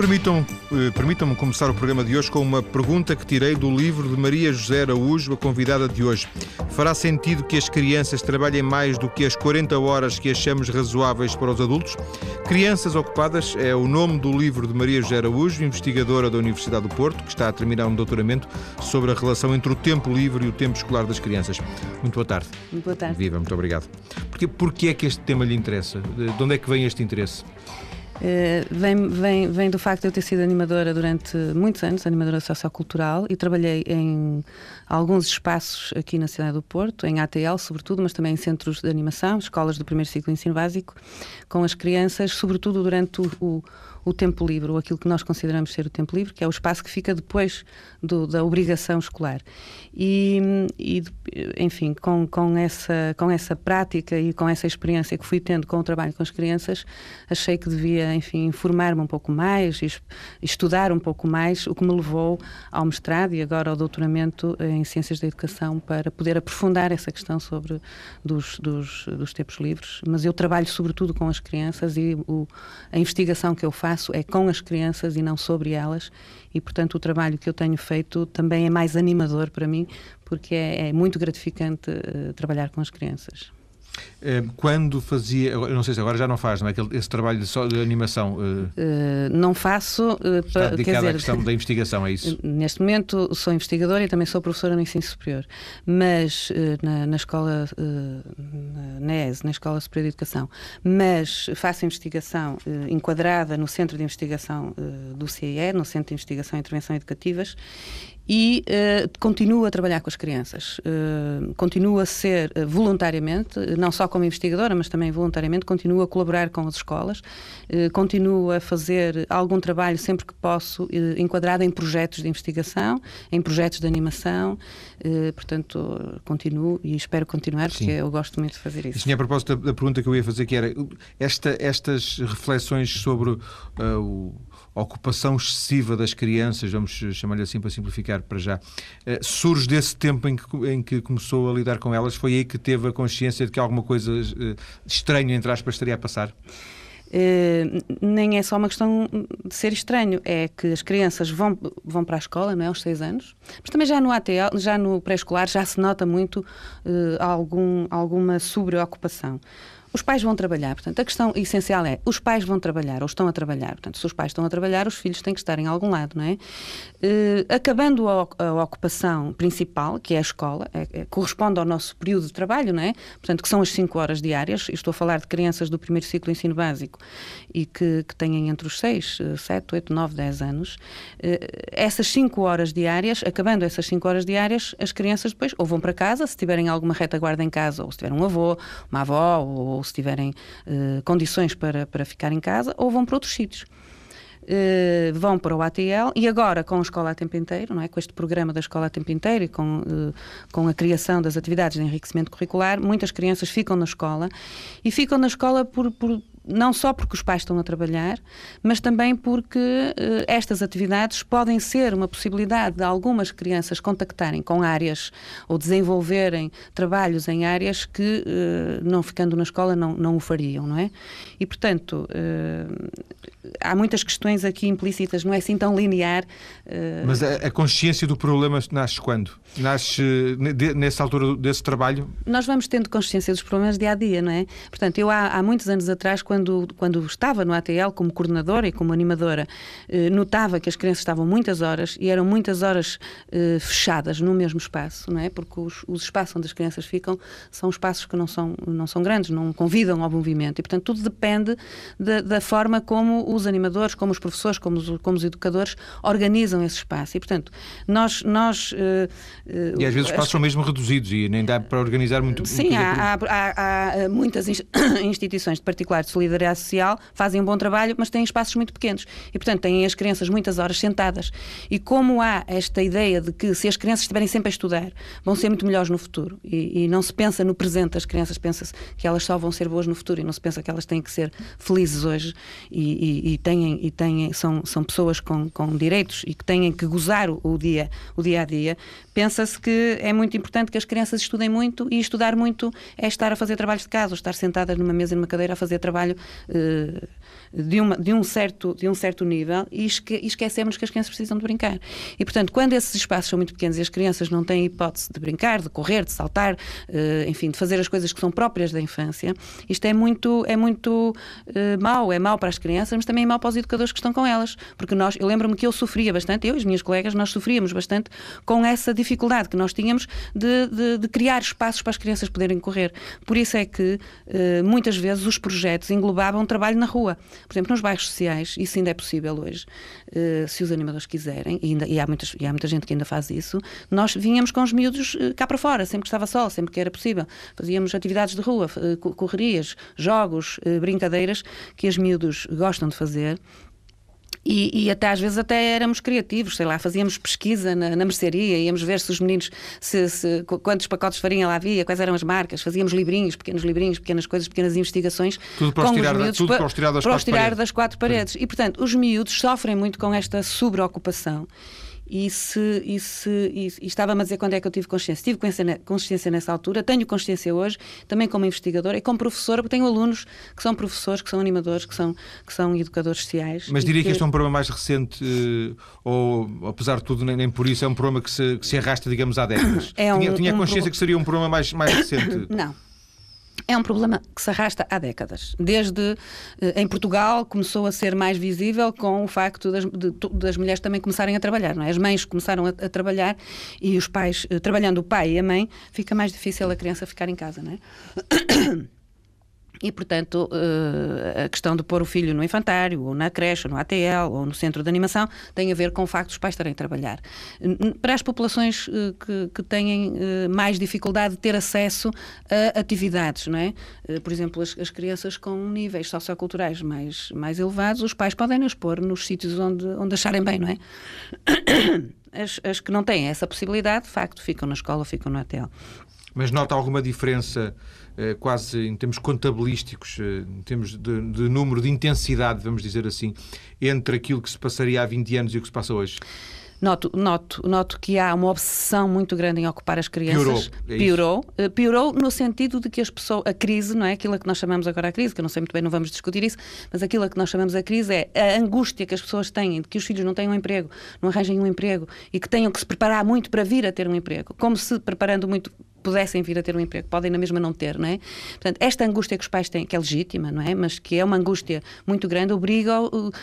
Permitam-me eh, permitam começar o programa de hoje com uma pergunta que tirei do livro de Maria José Araújo, a convidada de hoje. Fará sentido que as crianças trabalhem mais do que as 40 horas que achamos razoáveis para os adultos? Crianças Ocupadas é o nome do livro de Maria José Araújo, investigadora da Universidade do Porto, que está a terminar um doutoramento sobre a relação entre o tempo livre e o tempo escolar das crianças. Muito boa tarde. Muito boa tarde. Viva, muito obrigado. Porquê, porquê é que este tema lhe interessa? De onde é que vem este interesse? Uh, vem, vem, vem do facto de eu ter sido animadora durante muitos anos, animadora sociocultural, e trabalhei em alguns espaços aqui na cidade do Porto, em ATL sobretudo, mas também em centros de animação, escolas do primeiro ciclo de ensino básico, com as crianças, sobretudo durante o, o o tempo livre, ou aquilo que nós consideramos ser o tempo livre, que é o espaço que fica depois do, da obrigação escolar. E, e, enfim, com, com, essa, com essa prática e com essa experiência que fui tendo com o trabalho com as crianças, achei que devia, enfim, informar-me um pouco mais, estudar um pouco mais, o que me levou ao mestrado e agora ao doutoramento em Ciências da Educação para poder aprofundar essa questão sobre dos, dos, dos tempos livres. Mas eu trabalho sobretudo com as crianças e o, a investigação que eu faço faço é com as crianças e não sobre elas, e portanto o trabalho que eu tenho feito também é mais animador para mim, porque é, é muito gratificante uh, trabalhar com as crianças. Eh, quando fazia, eu não sei se agora já não faz, não é? Esse trabalho de, só, de animação. Uh, não faço. Uh, está dedicado quer dizer, à questão da investigação, é isso? Neste momento sou investigadora e também sou professora no ensino superior. Mas na, na escola, na ES, na Escola Superior de Educação. Mas faço investigação enquadrada no Centro de Investigação do CIE, no Centro de Investigação e Intervenção Educativas, e uh, continuo a trabalhar com as crianças. Uh, continuo a ser uh, voluntariamente, não só como investigadora, mas também voluntariamente, continuo a colaborar com as escolas, continuo a fazer algum trabalho sempre que posso, enquadrado em projetos de investigação, em projetos de animação. portanto, continuo e espero continuar, porque Sim. eu gosto muito de fazer isso. Sim, a propósito da, da, pergunta que eu ia fazer, que era esta, estas reflexões sobre o ocupação excessiva das crianças, vamos chamar-lhe assim para simplificar para já, eh, surge desse tempo em que, em que começou a lidar com elas? Foi aí que teve a consciência de que alguma coisa eh, estranha, entre aspas, estaria a passar? Uh, nem é só uma questão de ser estranho, é que as crianças vão, vão para a escola, não é, aos seis anos, mas também já no ATL, já no pré-escolar, já se nota muito uh, algum, alguma sobreocupação. Os pais vão trabalhar, portanto, a questão essencial é: os pais vão trabalhar ou estão a trabalhar. Portanto, se os pais estão a trabalhar, os filhos têm que estar em algum lado, não é? Uh, acabando a, a, ocupação principal, que é a escola, é, é, corresponde ao nosso período de trabalho, não é? Portanto, que são as 5 horas diárias. Estou a falar de crianças do primeiro ciclo de ensino básico e que, que têm entre os 6, 7, 8, 9, 10 anos. Uh, essas 5 horas diárias, acabando essas 5 horas diárias, as crianças depois ou vão para casa, se tiverem alguma retaguarda em casa, ou se tiver um avô, uma avó, ou ou se tiverem uh, condições para, para ficar em casa, ou vão para outros sítios. Uh, vão para o ATL e agora com a escola a tempo inteiro, não é? com este programa da escola a tempo inteiro e com, uh, com a criação das atividades de enriquecimento curricular, muitas crianças ficam na escola e ficam na escola por, por não só porque os pais estão a trabalhar, mas também porque uh, estas atividades podem ser uma possibilidade de algumas crianças contactarem com áreas ou desenvolverem trabalhos em áreas que, uh, não ficando na escola, não, não o fariam, não é? E, portanto, uh, há muitas questões aqui implícitas, não é assim tão linear. Mas a, a consciência do problema nasce quando? Nasce nessa altura desse trabalho? Nós vamos tendo consciência dos problemas dia a dia, não é? Portanto, eu há, há muitos anos atrás, quando, quando estava no ATL como coordenadora e como animadora, eh, notava que as crianças estavam muitas horas e eram muitas horas eh, fechadas no mesmo espaço, não é? Porque os, os espaços onde as crianças ficam são espaços que não são, não são grandes, não convidam ao movimento e, portanto, tudo depende da, da forma como os animadores, como os professores, como os, como os educadores organizam esse espaço. E, portanto, nós. nós eh, e às vezes os espaços são mesmo reduzidos e nem dá para organizar muito. Sim, há, há, há, muitas instituições de particular de solidariedade social, fazem um bom trabalho, mas têm espaços muito pequenos. E, portanto, têm as crianças muitas horas sentadas. E como há esta ideia de que se as crianças estiverem sempre a estudar, vão ser muito melhores no futuro. E, e não se pensa no presente das crianças, pensa-se que elas só vão ser boas no futuro e não se pensa que elas têm que ser felizes hoje e, e, e têm, e têm, são, são pessoas com, com direitos e que têm que gozar o, o dia, o dia a dia. Pensa-se que é muito importante que as crianças estudem muito e estudar muito é estar a fazer trabalhos de casa, estar sentadas numa mesa e numa cadeira a fazer trabalho. Uh, de, uma, de, um, certo, de um certo nível e, esque, e esquecemos que as crianças precisam de brincar. E, portanto, quando esses espaços são muito pequenos e as crianças não têm hipótese de brincar, de correr, de saltar, uh, enfim, de fazer as coisas que são próprias da infância, isto é muito, é muito uh, mau. É mau para as crianças, mas também é mau para os educadores que estão com elas. Porque nós, eu lembro-me que eu sofria bastante, eu e as minhas colegas, nós sofríamos bastante com essa dificuldade que nós tínhamos de, de, de criar espaços para as crianças poderem correr. Por isso é que uh, muitas vezes os projetos englobavam trabalho na rua. Por exemplo, nos bairros sociais, isso ainda é possível hoje, uh, se os animadores quiserem, e, ainda, e, há muitas, e há muita gente que ainda faz isso, nós vinhamos com os miúdos uh, cá para fora, sempre que estava sol, sempre que era possível. Fazíamos atividades de rua, uh, correrias, jogos, brincadeiras que os miúdos gostam de fazer e, e, até às vezes até éramos criativos, sei lá, fazíamos pesquisa na, na mercearia, íamos ver se os meninos, se, se, quantos pacotes de farinha lá havia, quais eram as marcas, fazíamos livrinhos, pequenos livrinhos, pequenas coisas, pequenas investigações. Tudo para os tirar, miúdos, tudo para os tirar das, para quatro, tirar das quatro paredes. E portanto, os miúdos sofrem muito com esta sobreocupação. E, se, e, se, e, e estava-me a dizer quando é que eu tive consciência. Tive consciência nessa altura, tenho consciência hoje, também como investigadora e como professora, porque tenho alunos que são professores, que são animadores, que são, que são educadores sociais. Mas diria que... que este é um problema mais recente, eh, ou apesar de tudo, nem, nem por isso, é um problema que se, que se arrasta, digamos, há décadas. É um, tinha, tinha um consciência pro... que seria um problema mais, mais recente? Não é um problema que se arrasta há décadas. Desde eh, em Portugal começou a ser mais visível com o facto das, de, das mulheres também começarem a trabalhar. Não é? As mães começaram a, a, trabalhar e os pais, eh, trabalhando o pai e a mãe, fica mais difícil a criança ficar em casa. Não é? E, portanto, eh, a questão de pôr o filho no infantário, ou na creche, ou no ATL, ou no centro de animação, tem a ver com o facto dos pais estarem a trabalhar. Para as populações eh, que, que têm eh, mais dificuldade de ter acesso a atividades, não é? Por exemplo, as, as crianças com níveis socioculturais mais, mais elevados, os pais podem nos pôr nos sítios onde, onde acharem bem, não é? As, as que não têm essa possibilidade, de facto, ficam na escola, ficam no ATL. Mas nota alguma diferença quase em termos contabilísticos, eh, em termos de, de, número, de intensidade, vamos dizer assim, entre aquilo que se passaria há 20 anos e o que se passa hoje? Noto, noto, noto que há uma obsessão muito grande em ocupar as crianças. Piorou. É piorou, eh, piorou no sentido de que as pessoas, a crise, não é? Aquilo que nós chamamos agora a crise, que eu não sei muito bem, não vamos discutir isso, mas aquilo que nós chamamos a crise é a angústia que as pessoas têm de que os filhos não tenham um emprego, não arranjem um emprego e que tenham que se preparar muito para vir a ter um emprego. Como se preparando muito pudessem vir a ter um emprego, podem na mesma não ter, não é? Portanto, esta angústia que os pais têm, que é legítima, não é? Mas que é uma angústia muito grande, obriga,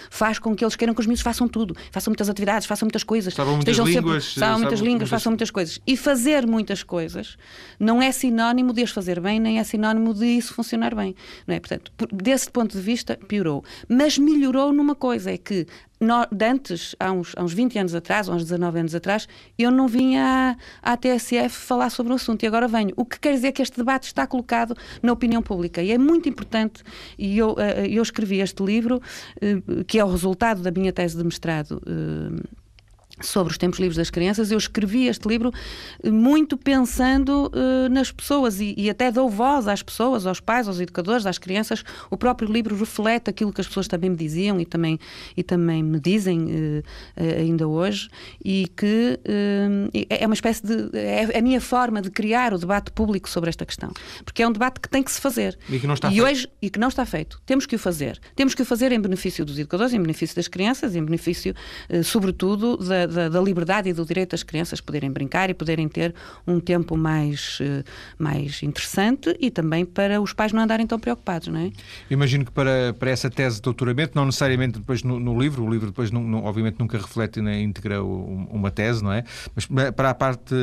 faz com que eles queiram que os miúdos façam tudo, façam muitas atividades, façam muitas coisas, sabem muitas línguas, sempre, muitas línguas, muitas... façam muitas coisas. E fazer muitas coisas não é sinónimo de as fazer bem, nem é sinónimo de isso funcionar bem, não é? Portanto, desse ponto de vista, piorou. Mas melhorou numa coisa, é que no, antes, há uns, há uns 20 anos atrás, ou uns 19 anos atrás, eu não vinha à, à TSF falar sobre o assunto e agora venho. O que quer dizer que este debate está colocado na opinião pública e é muito importante. E eu, eh, eu escrevi este livro, eh, que é o resultado da minha tese de mestrado eh, sobre os tempos livres das crianças, eu escrevi este livro eh, muito pensando uh, nas pessoas e, e, até dou voz às pessoas, aos pais, aos educadores, às crianças. O próprio livro reflete aquilo que as pessoas também me diziam e também, e também me dizem uh, uh, ainda hoje e que é uma espécie de... é a minha forma de criar o debate público sobre esta questão. Porque é um debate que tem que se fazer. E que não está e feito. Hoje, e que não está feito. Temos que o fazer. Temos que o fazer em benefício dos educadores, em benefício das crianças, em benefício, sobretudo, da da, da, liberdade e do direito das crianças poderem brincar e poderem ter um tempo mais, eh, mais interessante e também para os pais não andarem tão preocupados, não é? Imagino que para, para essa tese de doutoramento, não necessariamente depois no, no livro, o livro depois não, não, obviamente nunca reflete na íntegra uma tese, não é? Mas para a parte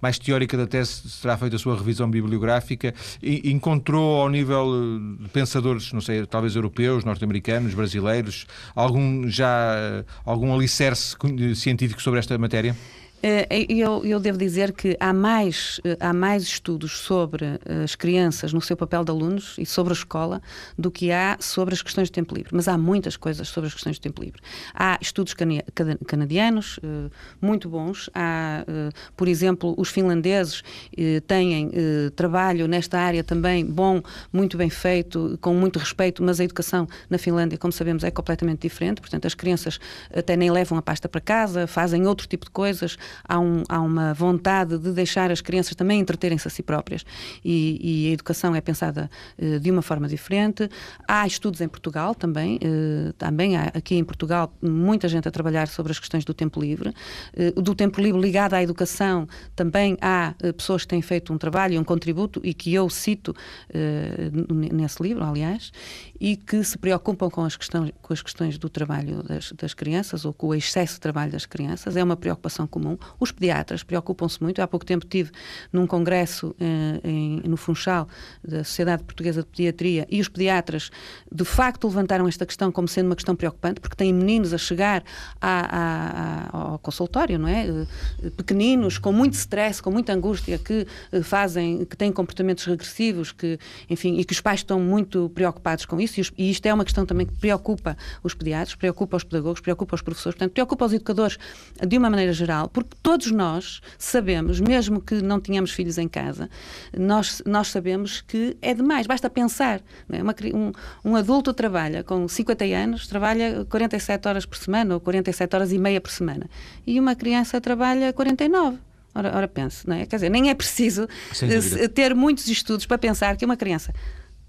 mais teórica da tese será feita a sua revisão bibliográfica e encontrou ao nível de pensadores, não sei, talvez europeus, norte-americanos, brasileiros, algum já algum alicerce científico científico sobre esta matéria? Eh, eu, eu, devo dizer que há mais, eh, há mais estudos sobre eh, as crianças no seu papel de alunos e sobre a escola do que há sobre as questões de tempo livre. Mas há muitas coisas sobre as questões de tempo livre. Há estudos canadianos muito bons. Há, por exemplo, os finlandeses têm trabalho nesta área também bom, muito bem feito, com muito respeito, mas a educação na Finlândia, como sabemos, é completamente diferente. Portanto, as crianças até nem levam a pasta para casa, fazem outro tipo de coisas há, um, há uma vontade de deixar as crianças também entreterem-se a si próprias e, e, a educação é pensada uh, de uma forma diferente. Há estudos em Portugal também, uh, também há aqui em Portugal muita gente a trabalhar sobre as questões do tempo livre. Uh, do tempo livre ligado à educação também há pessoas que têm feito um trabalho, um contributo e que eu cito nesse livro, aliás, e que se preocupam com as questões, com as questões do trabalho das, das crianças ou com o excesso de trabalho das crianças. É uma preocupação comum. Os pediatras preocupam-se muito. Há pouco tempo tive num congresso eh, em, no Funchal da Sociedade Portuguesa de Pediatria e os pediatras de facto levantaram esta questão como sendo uma questão preocupante porque têm meninos a chegar a, a, ao consultório, não é? Eh, pequeninos, com muito stress, com muita angústia, que eh, fazem, que têm comportamentos regressivos, que, enfim, e que os pais estão muito preocupados com isso e, isto é uma questão também que preocupa os pediatras, preocupa os pedagogos, preocupa os professores, portanto, preocupa os educadores de uma maneira geral, porque todos nós sabemos, mesmo que não tenhamos filhos em casa, nós, nós sabemos que é demais, basta pensar. É? Uma, um, um adulto trabalha com 50 anos, trabalha 47 horas por semana ou 47 horas e meia por semana, e uma criança trabalha 49. Ora, ora pense, não é? Quer dizer, nem é preciso ter muitos estudos para pensar que uma criança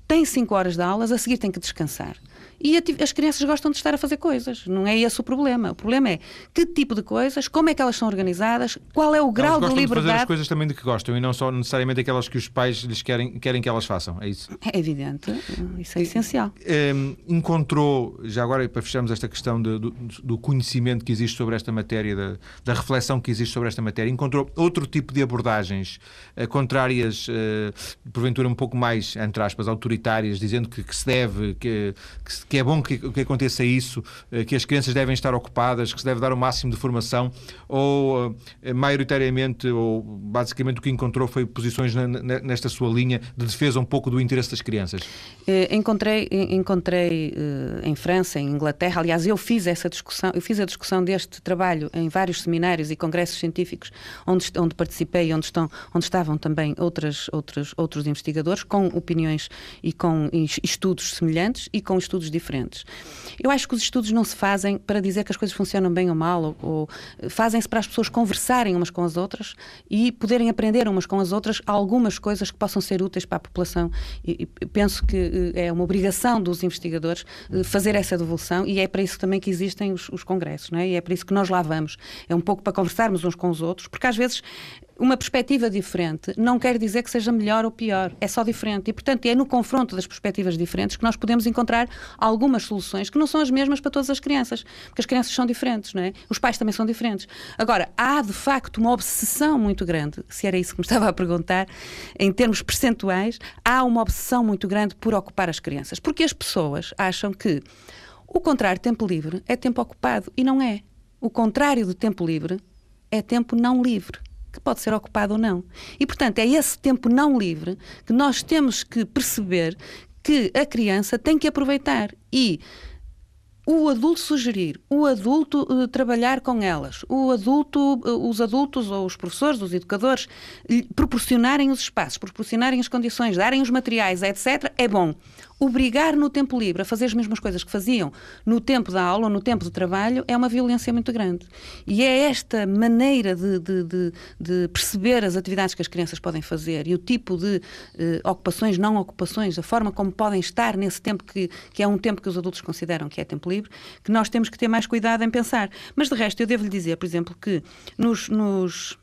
tem 5 horas de aulas, a seguir tem que descansar. E as crianças gostam de estar a fazer coisas. Não é esse o problema. O problema é que tipo de coisas, como é que elas são organizadas, qual é o grau de liberdade. De fazer as coisas também de que gostam e não só necessariamente aquelas que os pais lhes querem, querem que elas façam. É isso? É evidente. Isso é essencial. Um, encontrou, já agora para fecharmos esta questão de, do, do, conhecimento que existe sobre esta matéria, da, da, reflexão que existe sobre esta matéria, encontrou outro tipo de abordagens uh, contrárias, uh, porventura um pouco mais, entre aspas, autoritárias, dizendo que, que se deve, que, que, que é bom que, que aconteça isso, eh, que as crianças devem estar ocupadas, que se deve dar o máximo de formação, ou eh, maioritariamente, ou basicamente o que encontrou foi posições nesta sua linha de defesa um pouco do interesse das crianças? Eh, encontrei, encontrei em França, em Inglaterra, aliás, eu fiz essa discussão, eu fiz a discussão deste trabalho em vários seminários e congressos científicos onde, onde participei onde, estão, onde estavam também outras, outras, outros investigadores com opiniões e com estudos semelhantes e com estudos diferentes. Eu acho que os estudos não se fazem para dizer que as coisas funcionam bem ou mal, ou, ou fazem-se para as pessoas conversarem umas com as outras e poderem aprender umas com as outras algumas coisas que possam ser úteis para a população. E, e penso que eh, é uma obrigação dos investigadores eh, fazer essa devolução e é para isso também que existem os, os congressos, não é? E é para isso que nós lá vamos. É um pouco para conversarmos uns com os outros, porque às vezes uma perspectiva diferente não quer dizer que seja melhor ou pior, é só diferente. E, portanto, é no confronto das perspectivas diferentes que nós podemos encontrar algumas soluções que não são as mesmas para todas as crianças, porque as crianças são diferentes, não é? Os pais também são diferentes. Agora, há de facto uma obsessão muito grande, se era isso que me estava a perguntar, em termos percentuais, há uma obsessão muito grande por ocupar as crianças, porque as pessoas acham que o contrário tempo livre é tempo ocupado e não é. O contrário do tempo livre é tempo não livre que pode ser ocupado ou não. E, portanto, é esse tempo não livre que nós temos que perceber que a criança tem que aproveitar e o adulto sugerir, o adulto uh, trabalhar com elas, o adulto, uh, os adultos ou os professores, os educadores, proporcionarem os espaços, proporcionarem as condições, darem os materiais, etc., é bom obrigar no tempo livre a fazer as mesmas coisas que faziam no tempo da aula ou no tempo de trabalho é uma violência muito grande. E é esta maneira de, de, de, de perceber as atividades que as crianças podem fazer e o tipo de eh, ocupações, não ocupações, a forma como podem estar nesse tempo que, que é um tempo que os adultos consideram que é tempo livre, que nós temos que ter mais cuidado em pensar. Mas de resto, eu devo lhe dizer, por exemplo, que nos, nos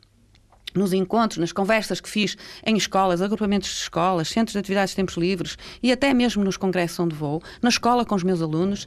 nos encontros, nas conversas que fiz em escolas, agrupamentos de escolas, centros de atividades de tempos livres e até mesmo nos congressos onde vou, na escola com os meus alunos,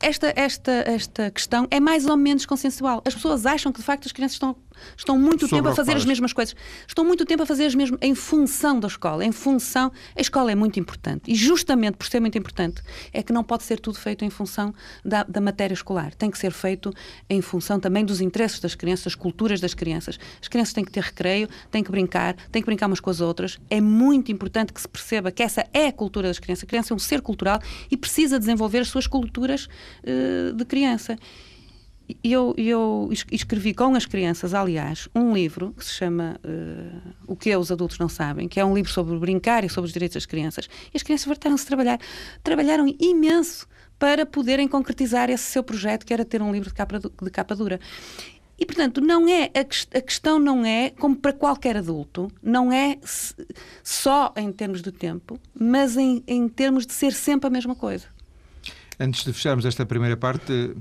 esta, esta, esta questão é mais ou menos consensual. As pessoas acham que de facto as crianças estão Estão muito tempo a fazer as mesmas coisas. Estão muito tempo a fazer as mesmas em função da escola, em função. A escola é muito importante e justamente por ser muito importante é que não pode ser tudo feito em função da, da matéria escolar. Tem que ser feito em função também dos interesses das crianças, das culturas das crianças. As crianças têm que ter recreio, têm que brincar, têm que brincar umas com as outras. É muito importante que se perceba que essa é a cultura das crianças. A criança é um ser cultural e precisa desenvolver as suas culturas uh, de criança eu, eu escrevi com as crianças, aliás, um livro que se chama uh, O que é os adultos não sabem, que é um livro sobre brincar e sobre os direitos das crianças. E as crianças voltaram-se a trabalhar. Trabalharam imenso para poderem concretizar esse seu projeto, que era ter um livro de capa, de capa dura. E, portanto, não é a, questão não é, como para qualquer adulto, não é só em termos de tempo, mas em, em termos de ser sempre a mesma coisa. Antes de fecharmos esta primeira parte,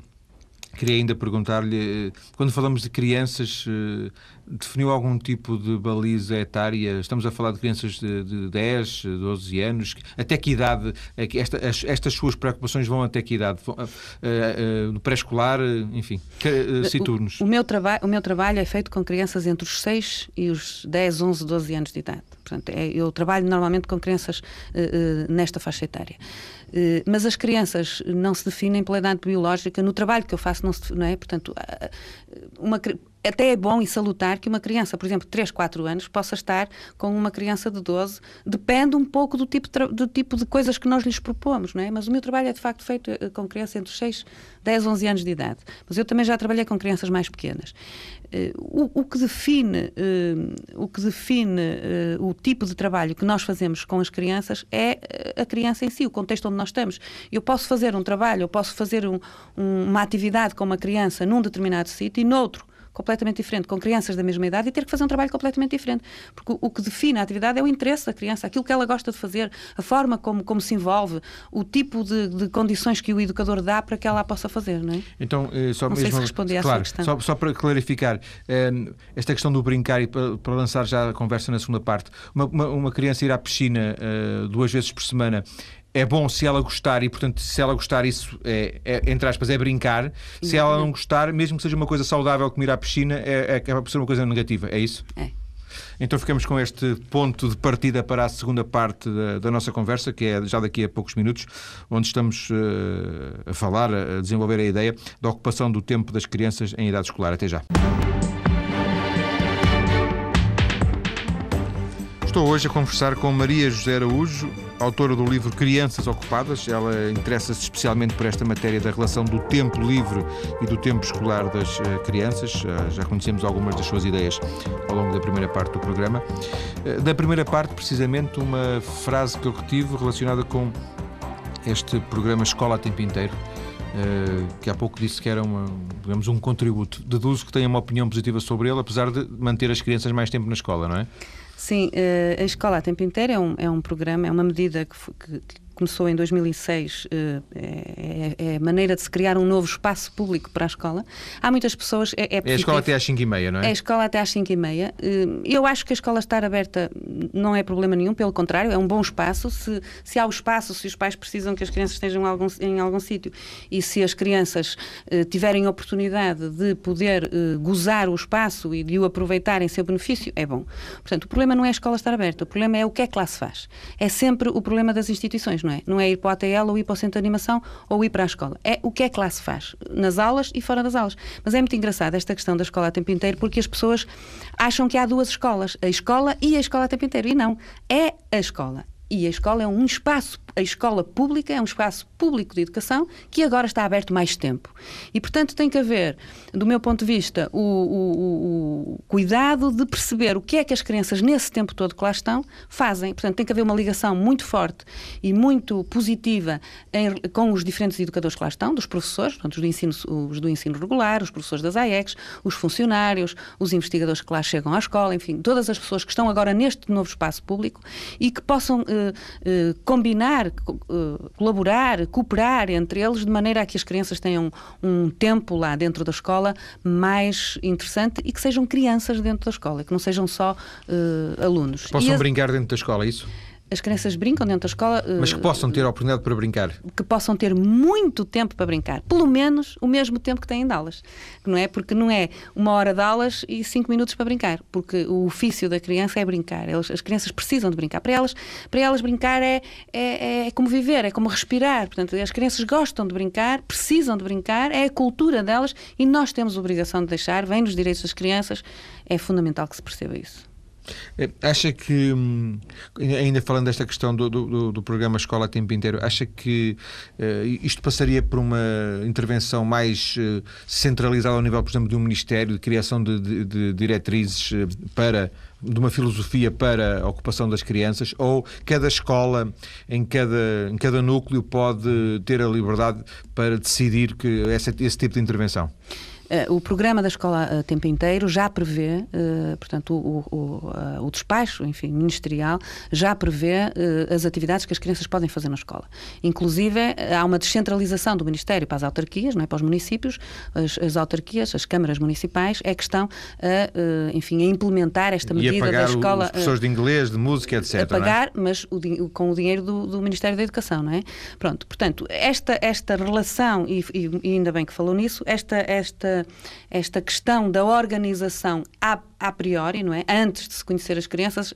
Queria ainda perguntar-lhe, quando falamos de crianças, eh, definiu algum tipo de baliza etária? Estamos a falar de crianças de, de 10, 12 anos. Até que idade? É esta, estas suas preocupações vão até que idade? Uh, uh, pré-escolar, enfim, citurnos. O, o, meu o meu trabalho é feito com crianças entre os 6 e os 10, 11, 12 anos de idade. Portanto, é, eu trabalho normalmente com crianças uh, nesta faixa etária. Eh, mas as crianças não se definem pela idade biológica. No trabalho que eu faço, não, se, não é? Portanto, uma, até é bom e salutar que uma criança, por exemplo, de 3, 4 anos, possa estar com uma criança de 12. Depende um pouco do tipo, de, do tipo de coisas que nós lhes propomos, não é? Mas o meu trabalho é de facto feito eh, com crianças entre os 6, 10, 11 anos de idade. Mas eu também já trabalhei com crianças mais pequenas. Eh, o, o que define, o, que define o tipo de trabalho que nós fazemos com as crianças é a criança em si, o contexto onde nós estamos. Eu posso fazer um trabalho, eu posso fazer um, uma atividade com uma criança num determinado sítio e noutro completamente diferente, com crianças da mesma idade e ter que fazer um trabalho completamente diferente. Porque o que define a atividade é o interesse da criança, aquilo que ela gosta de fazer, a forma como, como se envolve, o tipo de, de condições que o educador dá para que ela a possa fazer, não é? Então, eh, só não mesmo, sei se respondi claro, a questão. Só, só para clarificar, eh, esta questão do brincar e para, para, lançar já a conversa na segunda parte, uma, uma, uma criança ir à piscina uh, duas vezes por semana é bom se ela gostar e, portanto, se ela gostar, isso é, é entre aspas, é brincar. Se ela não gostar, mesmo que seja uma coisa saudável como ir à piscina, é, é, acaba por ser uma coisa negativa. É isso? É. Então ficamos com este ponto de partida para a segunda parte da, da nossa conversa, que é já daqui a poucos minutos, onde estamos uh, a falar, a desenvolver a ideia da ocupação do tempo das crianças em idade escolar. Até já. Estou hoje a conversar com Maria José Araújo, autora do livro Crianças Ocupadas. Ela interessa-se especialmente por esta matéria da relação do tempo livre e do tempo escolar das eh, crianças. Já conhecemos algumas das suas ideias ao longo da primeira parte do programa. Eh, da primeira parte, precisamente, uma frase que eu retive relacionada com este programa Escola a Tempo Inteiro. Uh, que há pouco disse que era uma, digamos, um contributo. Deduzo que tenha uma opinião positiva sobre ele, apesar de manter as crianças mais tempo na escola, não é? Sim, uh, a Escola a Tempo Inteiro é um, é um programa, é uma medida que, que, começou em 2006, eh, é, é, a maneira de se criar um novo espaço público para a escola. Há muitas pessoas. É, é, é a escola até às 5 e meia, não é? É a escola até às 5 e meia. Eh, eu acho que a escola estar aberta não é problema nenhum, pelo contrário, é um bom espaço. Se, se há o espaço, se os pais precisam que as crianças estejam em algum, em algum sítio e se as crianças uh, tiverem oportunidade de poder gozar o espaço e de o aproveitar em seu benefício, é bom. Portanto, o problema não é a escola estar aberta, o problema é o que é que lá se faz. É sempre o problema das instituições não é? Não é ir para o ATL ou ir para o centro de animação ou ir para a escola. É o que é que lá se faz, nas aulas e fora das aulas. Mas é muito engraçado esta questão da escola a tempo inteiro porque as pessoas acham que há duas escolas, a escola e a escola a tempo inteiro. E não, é a escola. E a escola é um espaço a escola pública é um espaço público de educação que agora está aberto mais tempo. E, portanto, tem que haver, do meu ponto de vista, o, o, o, cuidado de perceber o que é que as crianças, nesse tempo todo que lá estão, fazem. Portanto, tem que haver uma ligação muito forte e muito positiva em, com os diferentes educadores que lá estão, dos professores, portanto, os do, ensino, os do ensino regular, os professores das AECs, os funcionários, os investigadores que lá chegam à escola, enfim, todas as pessoas que estão agora neste novo espaço público e que possam eh, eh, combinar uh, colaborar, cooperar entre eles, de maneira a que as crianças tenham um tempo lá dentro da escola mais interessante e que sejam crianças dentro da escola, que não sejam só uh, alunos. Possam brincar dentro da escola, é isso? As crianças brincam dentro da escola. Mas que possam ter a oportunidade para brincar. Que possam ter muito tempo para brincar. Pelo menos o mesmo tempo que têm de aulas. Não é? Porque não é uma hora de aulas e cinco minutos para brincar. Porque o ofício da criança é brincar. Elas, as crianças precisam de brincar. Para elas, para elas brincar é, é, é como viver, é como respirar. Portanto, as crianças gostam de brincar, precisam de brincar, é a cultura delas e nós temos a obrigação de deixar, vem nos direitos das crianças. É fundamental que se perceba isso. Eh, acha que, hum, ainda falando desta questão do, do, do programa Escola a Tempo Inteiro, acha que uh, isto passaria por uma intervenção mais uh, centralizada ao nível, por exemplo, de um Ministério, de criação de, de, de diretrizes para de uma filosofia para a ocupação das crianças ou cada escola em cada, em cada núcleo pode ter a liberdade para decidir que esse, esse tipo de intervenção? O programa da escola a tempo inteiro já prevê, portanto, o, o, o, despacho, enfim, ministerial, já prevê as atividades que as crianças podem fazer na escola. Inclusive, há uma descentralização do Ministério para as autarquias, não é? para os municípios, as, as autarquias, as câmaras municipais, é que estão a, enfim, a implementar esta medida a pagar da escola. Os professores de inglês, de música, etc. A pagar, é? mas o, com o dinheiro do, do, Ministério da Educação, não é? Pronto, portanto, esta, esta relação, e, e, e ainda bem que falou nisso, esta, esta, esta questão da organização a, a priori, não é? Antes de se conhecer as crianças,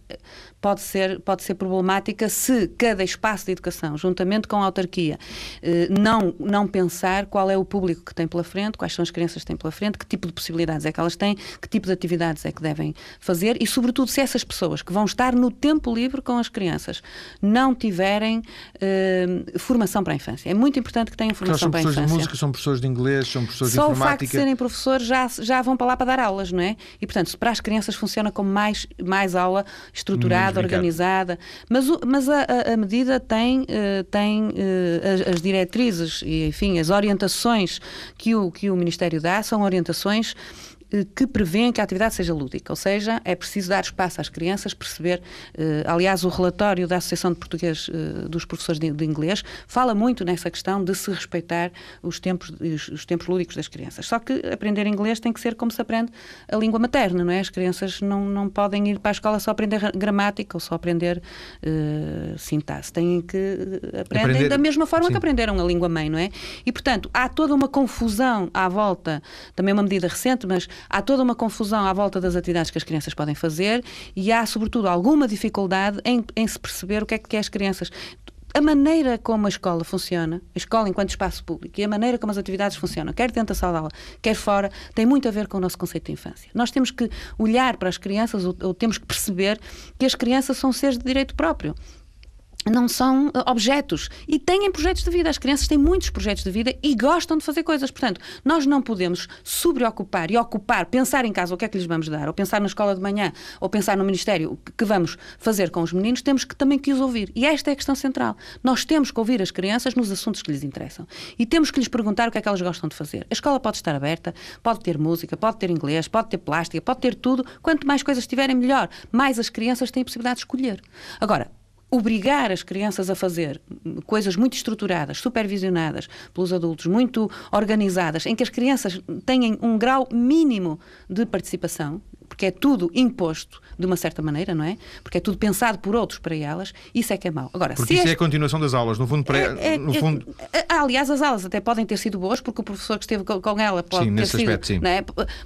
pode ser, pode ser problemática se cada espaço de educação, juntamente com a autarquia, eh, não, não pensar qual é o público que tem pela frente, quais são as crianças que têm pela frente, que tipo de possibilidades é que elas têm, que tipo de atividades é que devem fazer e, sobretudo, se essas pessoas que vão estar no tempo livre com as crianças não tiverem uh, formação para a infância. É muito importante que tenham formação para a infância. São professores de música, são professores de inglês, são professores Só de informática. Só o facto de serem professores já, já vão para lá para dar aulas, não é? E, portanto, para as crianças funciona como mais, mais aula estruturada, organizada. Mas, mas a, a, medida tem, uh, tem uh, as, as, diretrizes e, enfim, as orientações que o, que o Ministério dá são orientações que prevêem que a atividade seja lúdica, ou seja, é preciso dar espaço às crianças, perceber. Uh, aliás, o relatório da Associação de Português uh, dos Professores de, Inglês fala muito nessa questão de se respeitar os tempos, os, os, tempos lúdicos das crianças. Só que aprender inglês tem que ser como se aprende a língua materna, não é? As crianças não, não podem ir para a escola só aprender gramática ou só aprender uh, sintaxe. Têm que aprender, aprender da mesma forma sim. que aprenderam a língua mãe, não é? E, portanto, há toda uma confusão à volta, também uma medida recente, mas há toda uma confusão à volta das atividades que as crianças podem fazer e há, sobretudo, alguma dificuldade em, em se perceber o que é que as crianças a maneira como a escola funciona, a escola enquanto espaço público e a maneira como as atividades funcionam, quer dentro da sala de aula, quer fora, tem muito a ver com o nosso conceito de infância. Nós temos que olhar para as crianças ou, ou temos que perceber que as crianças são seres de direito próprio não são eh, objetos e têm projetos de vida. As crianças têm muitos projetos de vida e gostam de fazer coisas. Portanto, nós não podemos sobreocupar e ocupar, pensar em casa o que é que lhes vamos dar, ou pensar na escola de manhã, ou pensar no Ministério o que vamos fazer com os meninos, temos que também que os ouvir. E esta é a questão central. Nós temos que ouvir as crianças nos assuntos que lhes interessam. E temos que lhes perguntar o que é que elas gostam de fazer. A escola pode estar aberta, pode ter música, pode ter inglês, pode ter plástica, pode ter tudo. Quanto mais coisas tiverem, melhor. Mais as crianças têm a possibilidade de escolher. Agora, obrigar as crianças a fazer coisas muito estruturadas, supervisionadas pelos adultos, muito organizadas, em que as crianças tenham um grau mínimo de participação, porque é tudo imposto de uma certa maneira, não é? Porque é tudo pensado por outros para elas, isso é que é mau. Agora, porque isso é a continuação das aulas, no fundo, para, é, é, no é, fundo... É, aliás, as aulas até podem ter sido boas, porque o professor que esteve com ela pode sim, ter nesse sido, aspecto, sim. Não é?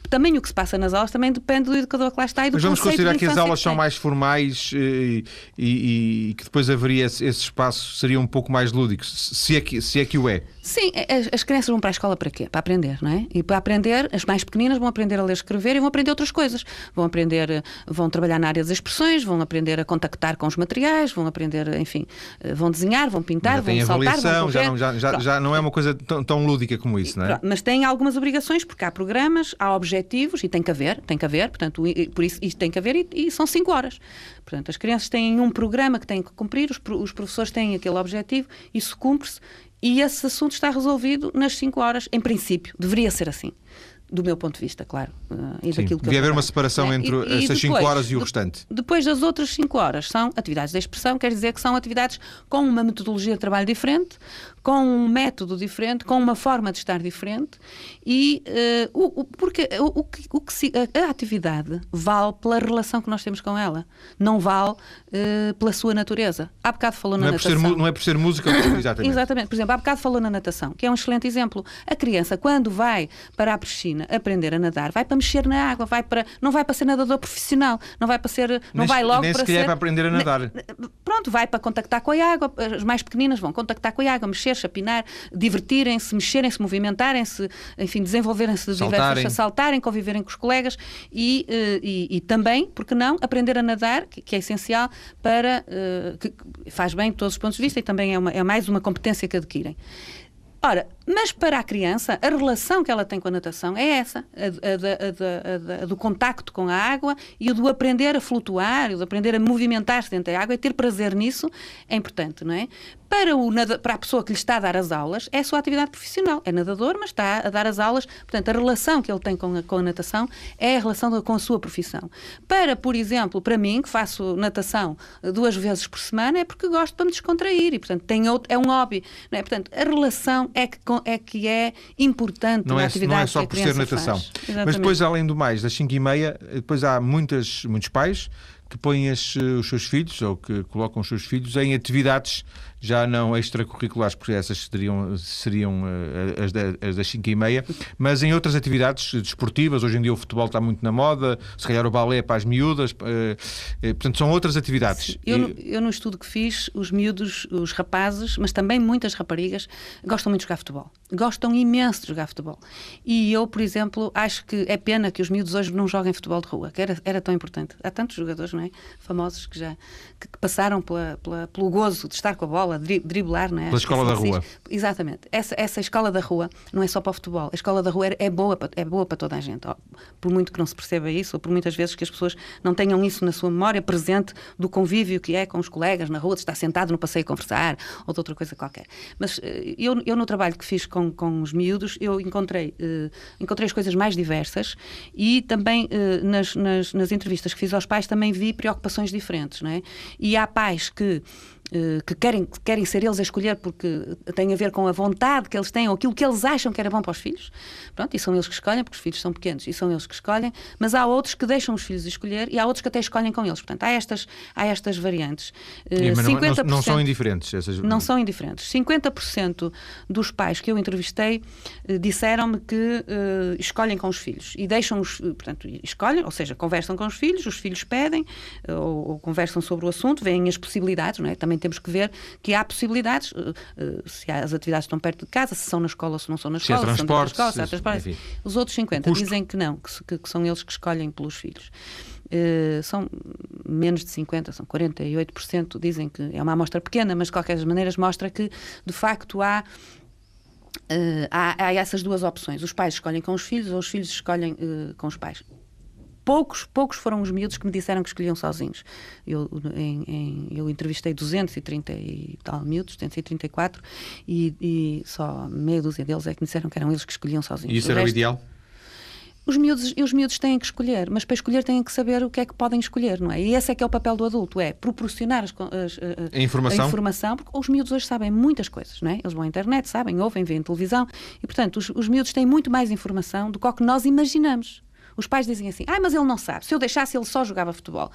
Também o que se passa nas aulas também depende do educador que lá está e do Mas vamos considerar que as aulas que são mais formais e, e, e, que depois haveria esse, esse espaço seria um pouco mais lúdico, se é que, se é, que o é. Sim, as, as crianças vão para a escola para quê? Para aprender, não é? E para aprender, as mais pequeninas vão aprender a ler e escrever e vão aprender outras coisas. Vão aprender, vão trabalhar na área das expressões, vão aprender a contactar com os materiais, vão aprender, enfim, eh, vão desenhar, vão pintar, já vão saltar, avaliação, vão já não, já, já, já, não é uma coisa tão, tão, lúdica como isso, não é? Mas tem algumas obrigações, porque há programas, há objetivos, e tem que haver, tem que haver, portanto, por isso isto tem que haver, e, e são cinco horas. Portanto, as crianças têm um programa que têm que cumprir, os, os professores têm aquele objetivo, isso cumpre-se, e esse assunto está resolvido nas 5 horas, em princípio. Deveria ser assim. Do meu ponto de vista, claro. Uh, e Sim, devia haver uma separação é? entre e, essas 5 horas e o restante. Depois das outras 5 horas são atividades de expressão, quer dizer que são atividades com uma metodologia de trabalho diferente, com um método diferente, com uma forma de estar diferente e uh, o, o, porque o, o, que, se, a, a, atividade vale pela relação que nós temos com ela, não vale uh, pela sua natureza. Há bocado falou não na é natação. Ser, não é por ser música, exatamente. exatamente. Por exemplo, há bocado falou na natação, que é um excelente exemplo. A criança, quando vai para a piscina aprender a nadar, vai para mexer na água, vai para, não vai para ser nadador profissional, não vai para ser, não nem, vai logo nem para ser... é para aprender a nadar. Pronto, vai para contactar com a água, as mais pequeninas vão contactar com a água, mexer, chapinar, divertirem-se, mexerem-se, movimentarem-se, enfim, desenvolverem-se de diversas, saltarem, conviverem com os colegas e, eh, e, e, também, porque não, aprender a nadar, que, que é essencial para, uh, que faz bem de todos os pontos de vista e também é, uma, é mais uma competência que adquirem Ora, mas para a criança, a relação que ela tem com a natação é essa, a, a, a, do contacto com a água e o do aprender a flutuar, o de aprender a movimentar-se dentro da água e ter prazer nisso é importante, não é? Para, o, para a pessoa que lhe está a dar as aulas, é a sua atividade profissional. É nadador, mas está a dar as aulas. Portanto, a relação que ele tem com a, com a natação é a relação com a sua profissão. Para, por exemplo, para mim, que faço natação duas vezes por semana, é porque gosto para me descontrair e, portanto, tem outro, é um hobby. Não é? Portanto, a relação é que, é que é importante não na é, atividade Não é só por ser natação. Mas depois, além do mais, das 5 e meia, depois há muitas, muitos pais que põem as, os seus filhos ou que colocam os seus filhos em atividades já não extracurriculares, porque essas seriam, seriam uh, as, de, as das 5 e meia, mas em outras atividades desportivas, hoje em dia o futebol está muito na moda, se calhar o balé é para as miúdas, uh, portanto são outras atividades. Eu, no, eu no estudo que fiz, os miúdos, os rapazes, mas também muitas raparigas, gostam muito de jogar futebol. Gostam imenso de jogar futebol. E eu, por exemplo, acho que é pena que os miúdos hoje não joguem futebol de rua, que era, era tão importante. Há tantos jogadores, não é? Famosos que já que, que passaram pela, pela, pelo gozo de estar com a bola escola, driblar, não é? Pela escola da rua. Exatamente. Essa, essa escola da rua não é só para o futebol. A escola da rua é, é boa, para, é boa para toda a gente. Por muito que não se perceba isso, ou por muitas vezes que as pessoas não tenham isso na sua memória presente do convívio que é com os colegas na rua, de estar sentado no passeio a conversar, ou de outra coisa qualquer. Mas eh, eu, eu no trabalho que fiz com, com os miúdos, eu encontrei, uh, encontrei as coisas mais diversas e também uh, nas, nas, nas entrevistas que fiz aos pais também vi preocupações diferentes, não é? E há pais que que querem, querem ser eles a escolher porque tem a ver com a vontade que eles têm ou aquilo que eles acham que era bom para os filhos. Pronto, e são eles que escolhem, porque os filhos são pequenos e são eles que escolhem, mas há outros que deixam os filhos escolher e há outros que até escolhem com eles. Portanto, há estas, há estas variantes. É, mas 50%, não, não, são indiferentes. Essas... Não são indiferentes. 50% dos pais que eu entrevistei eh, disseram-me que uh, escolhem com os filhos e deixam os, portanto, escolhem, ou seja, conversam com os filhos, os filhos pedem ou, ou conversam sobre o assunto, veem as possibilidades, não é? Também temos que ver que há possibilidades, uh, uh, se as atividades estão perto de casa, se são na escola ou se não são na escola, se, é transporte, se, escola, se há transporte. Os outros 50 Custo. dizem que não, que, que, são eles que escolhem pelos filhos. Uh, são menos de 50%, são 48%, dizem que é uma amostra pequena, mas de qualquer maneira mostra que de facto há Uh, há, há, essas duas opções. Os pais escolhem com os filhos ou os filhos escolhem uh, com os pais poucos, poucos foram os miúdos que me disseram que escolhiam sozinhos. Eu, em, em, eu entrevistei 230 e tal miúdos, 234, e, e só meia dúzia deles é que me disseram que eram eles que escolhiam sozinhos. E isso o era resto, o ideal? Os miúdos, os miúdos têm que escolher, mas para escolher têm que saber o que é que podem escolher, não é? E esse é que é o papel do adulto, é proporcionar as, as, a, informação. a, informação. porque os miúdos hoje sabem muitas coisas, não é? Eles vão à internet, sabem, ouvem, veem televisão, e portanto os, os miúdos têm muito mais informação do que o que nós imaginamos. Os pais dizem assim: ah, mas ele não sabe. Se eu deixasse, ele só jogava futebol.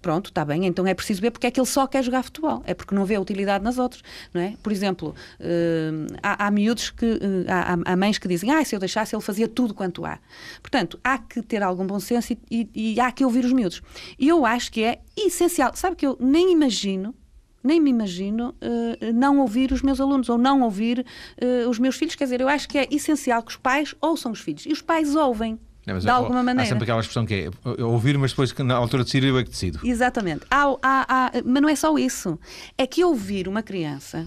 Pronto, está bem, então é preciso ver porque é que ele só quer jogar futebol. É porque não vê utilidade nas outras, não é? Por exemplo, uh, há, há miúdos que. Uh, há, há, mães que dizem: ah, se eu deixasse, ele fazia tudo quanto há. Portanto, há que ter algum bom senso e, e, e há que ouvir os miúdos. E eu acho que é essencial. Sabe que eu nem imagino nem me imagino uh, não ouvir os meus alunos ou não ouvir uh, os meus filhos. Quer dizer, eu acho que é essencial que os pais ouçam os filhos. E os pais ouvem. Não, de alguma há, maneira. Há sempre aquela expressão que é ouvir, mas depois na altura de decidir eu é que decido. Exatamente. Há, há, há, mas não é só isso. É que ouvir uma criança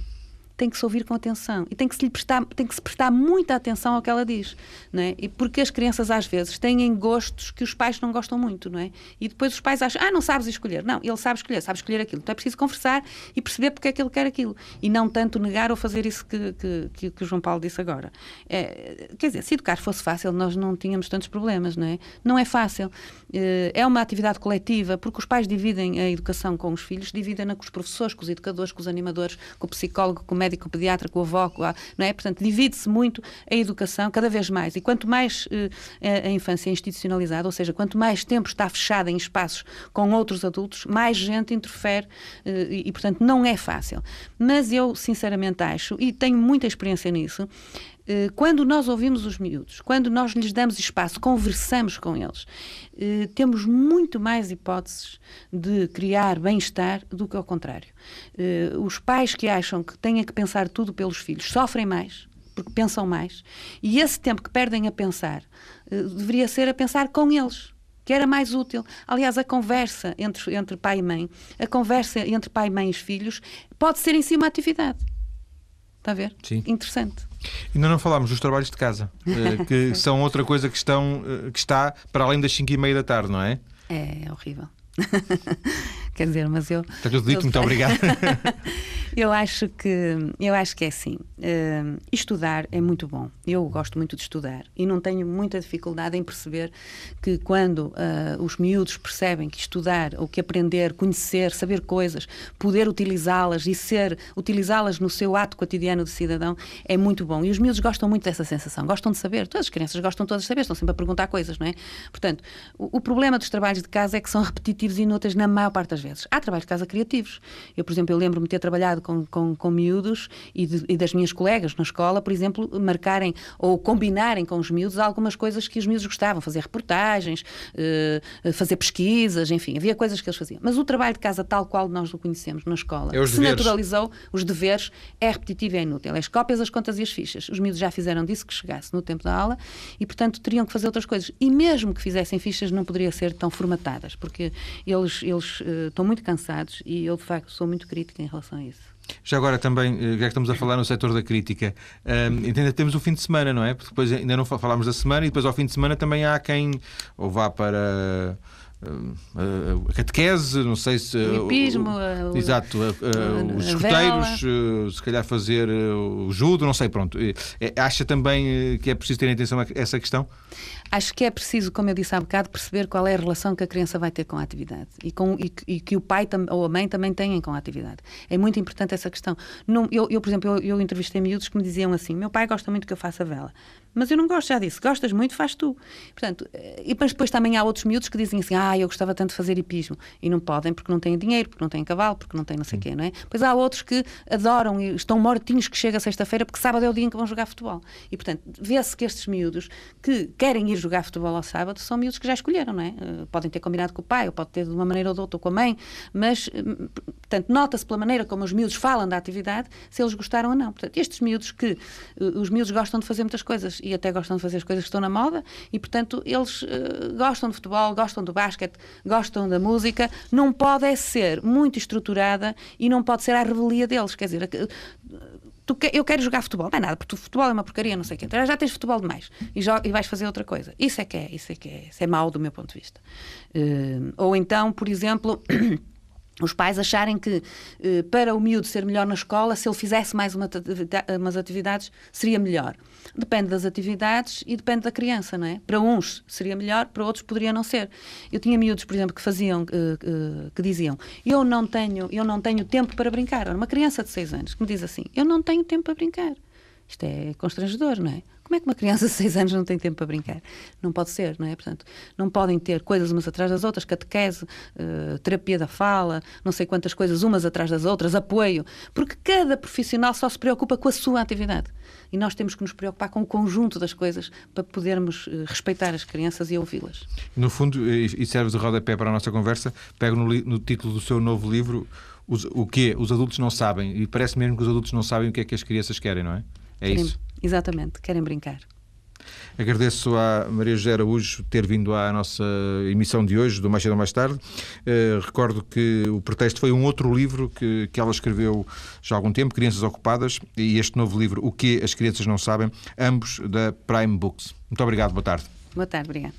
tem que se ouvir com atenção e tem que se lhe prestar, tem que se prestar muita atenção ao que ela diz, não é? E porque as crianças às vezes têm gostos que os pais não gostam muito, não é? E depois os pais acham, ah, não sabes escolher. Não, ele sabe escolher, sabe escolher aquilo. Então é preciso conversar e perceber porque é que ele quer aquilo e não tanto negar ou fazer isso que, que, que, que o João Paulo disse agora. É, quer dizer, se educar fosse fácil, nós não tínhamos tantos problemas, não é? Não é fácil. Eh, é uma atividade coletiva porque os pais dividem a educação com os filhos, dividem-na com os professores, com os educadores, com os animadores, com o psicólogo, com o médico, pediatra, com avó, com a, não é? Portanto, divide-se muito a educação, cada vez mais. E quanto mais uh, a infância é institucionalizada, ou seja, quanto mais tempo está fechada em espaços com outros adultos, mais gente interfere uh, e, e, portanto, não é fácil. Mas eu, sinceramente, acho, e tenho muita experiência nisso, eh, quando nós ouvimos os miúdos, quando nós lhes damos espaço, conversamos com eles, eh, temos muito mais hipóteses de criar bem-estar do que ao contrário. Eh, os pais que acham que têm que pensar tudo pelos filhos sofrem mais, porque pensam mais, e esse tempo que perdem a pensar deveria ser a pensar com eles que era mais útil. Aliás, a conversa entre, entre pai e mãe, a conversa entre pai, mãe e filhos, pode ser em si uma atividade Está a ver? Sim. Interessante. Ainda não falámos dos trabalhos de casa, eh, que são outra coisa que, estão, eh, que está para além das 5 e meia da tarde, não é? É horrível. Quer dizer, mas eu. Está tudo dito, eu... muito obrigado. Eu acho que eu acho que é assim. Uh, estudar é muito bom. Eu gosto muito de estudar e não tenho muita dificuldade em perceber que quando uh, os miúdos percebem que estudar, ou que aprender, conhecer, saber coisas, poder utilizá-las e ser utilizá-las no seu ato cotidiano de cidadão é muito bom. E os miúdos gostam muito dessa sensação, gostam de saber. Todas as crianças gostam todas de saber, estão sempre a perguntar coisas, não é? Portanto, o, o problema dos trabalhos de casa é que são repetitivos e inúteis na maior parte das vezes. Há trabalhos de casa criativos. Eu, por exemplo, eu lembro-me de ter trabalhado com, com, com miúdos e, de, e, das minhas colegas na escola, por exemplo, marcarem ou combinarem com os miúdos algumas coisas que os miúdos gostavam, fazer reportagens, uh, fazer pesquisas, enfim, havia coisas que eles faziam. Mas o trabalho de casa tal qual nós o conhecemos na escola é se deveres. naturalizou, os deveres, é repetitivo e é inútil. É as cópias, as contas e as fichas. Os miúdos já fizeram disso que chegasse no tempo da aula e, portanto, teriam que fazer outras coisas. E mesmo que fizessem fichas, não poderia ser tão formatadas, porque eles, eles uh, estão muito cansados e eu, de facto, sou muito crítica em relação a isso. Já agora também, eh, já que estamos a falar no setor da crítica, um, ainda temos o fim de semana, não é? Porque depois ainda não falámos da semana e depois ao fim de semana também há quem ou vá para a catequese, não sei se. O hipismo, o, exato, os escuteiros, se calhar fazer o judo, não sei, pronto. Acha também que é preciso ter em atenção essa questão? Acho que é preciso, como eu disse há bocado, perceber qual é a relação que a criança vai ter com a atividade e, com, e, e que o pai ou a mãe também têm com a atividade. É muito importante essa questão. Eu, eu, por exemplo, eu, eu entrevistei miúdos que me diziam assim: meu pai gosta muito que eu faça vela, mas eu não gosto, já disse, gostas muito, faz tu. Portanto, e depois, depois também há outros miúdos que dizem assim: ah, eu gostava tanto de fazer hipismo e não podem porque não têm dinheiro, porque não têm cavalo, porque não têm não sei o quê, não é? Pois há outros que adoram e estão mortinhos que chega sexta-feira porque sábado é o dia em que vão jogar futebol. E portanto, vê-se que estes miúdos que querem ir jogar futebol ao sábado são miúdos que já escolheram, não é? Uh, podem ter combinado com o pai, ou pode ter de uma maneira ou de outra com a mãe, mas, uh, portanto, nota-se pela maneira como os miúdos falam da atividade se eles gostaram ou não. Portanto, estes miúdos que, os miúdos gostam de fazer muitas coisas e até gostam de fazer as coisas que estão na moda e, portanto, eles gostam de futebol, gostam do basquete, gostam da música, não pode é ser muito estruturada e não pode ser a revelia deles, quer dizer, tu, eu quero jogar futebol. Não é nada, porque futebol é uma porcaria, não sei o quê. Então já tens futebol demais e, e vais fazer outra coisa. Isso é que é, isso é que é, isso é mau do meu ponto de vista. Uh, ou então, por exemplo. os pais acharem que eh, para o miúdo ser melhor na escola, se ele fizesse mais uma, umas atividades, seria melhor. Depende das atividades e depende da criança, não é? Para uns seria melhor, para outros poderia não ser. Eu tinha miúdos, por exemplo, que faziam, eh, eh, que diziam, eu não tenho, eu não tenho tempo para brincar. Uma criança de 6 anos que me diz assim, eu não tenho tempo para brincar. Isto é constrangedor, não é? Como é que uma criança de 6 anos não tem tempo para brincar? Não pode ser, não é? Portanto, não podem ter coisas umas atrás das outras, catequese, uh, terapia da fala, não sei quantas coisas umas atrás das outras, apoio, porque cada profissional só se preocupa com a sua atividade. E nós temos que nos preocupar com o conjunto das coisas para podermos uh, respeitar as crianças e ouvi-las. No fundo, e serve de rodapé para a nossa conversa, pego no, no título do seu novo livro os, o que os adultos não sabem, e parece mesmo que os adultos não sabem o que é que as crianças querem, não é? É isso. Exatamente, querem brincar. Agradeço à Maria José Araújo ter vindo à nossa emissão de hoje, do Mais Cedo ou Mais Tarde. Uh, recordo que o pretexto foi um outro livro que, que ela escreveu já há algum tempo, Crianças Ocupadas, e este novo livro, O que as crianças não sabem, ambos da Prime Books. Muito obrigado, boa tarde. Boa tarde, obrigado.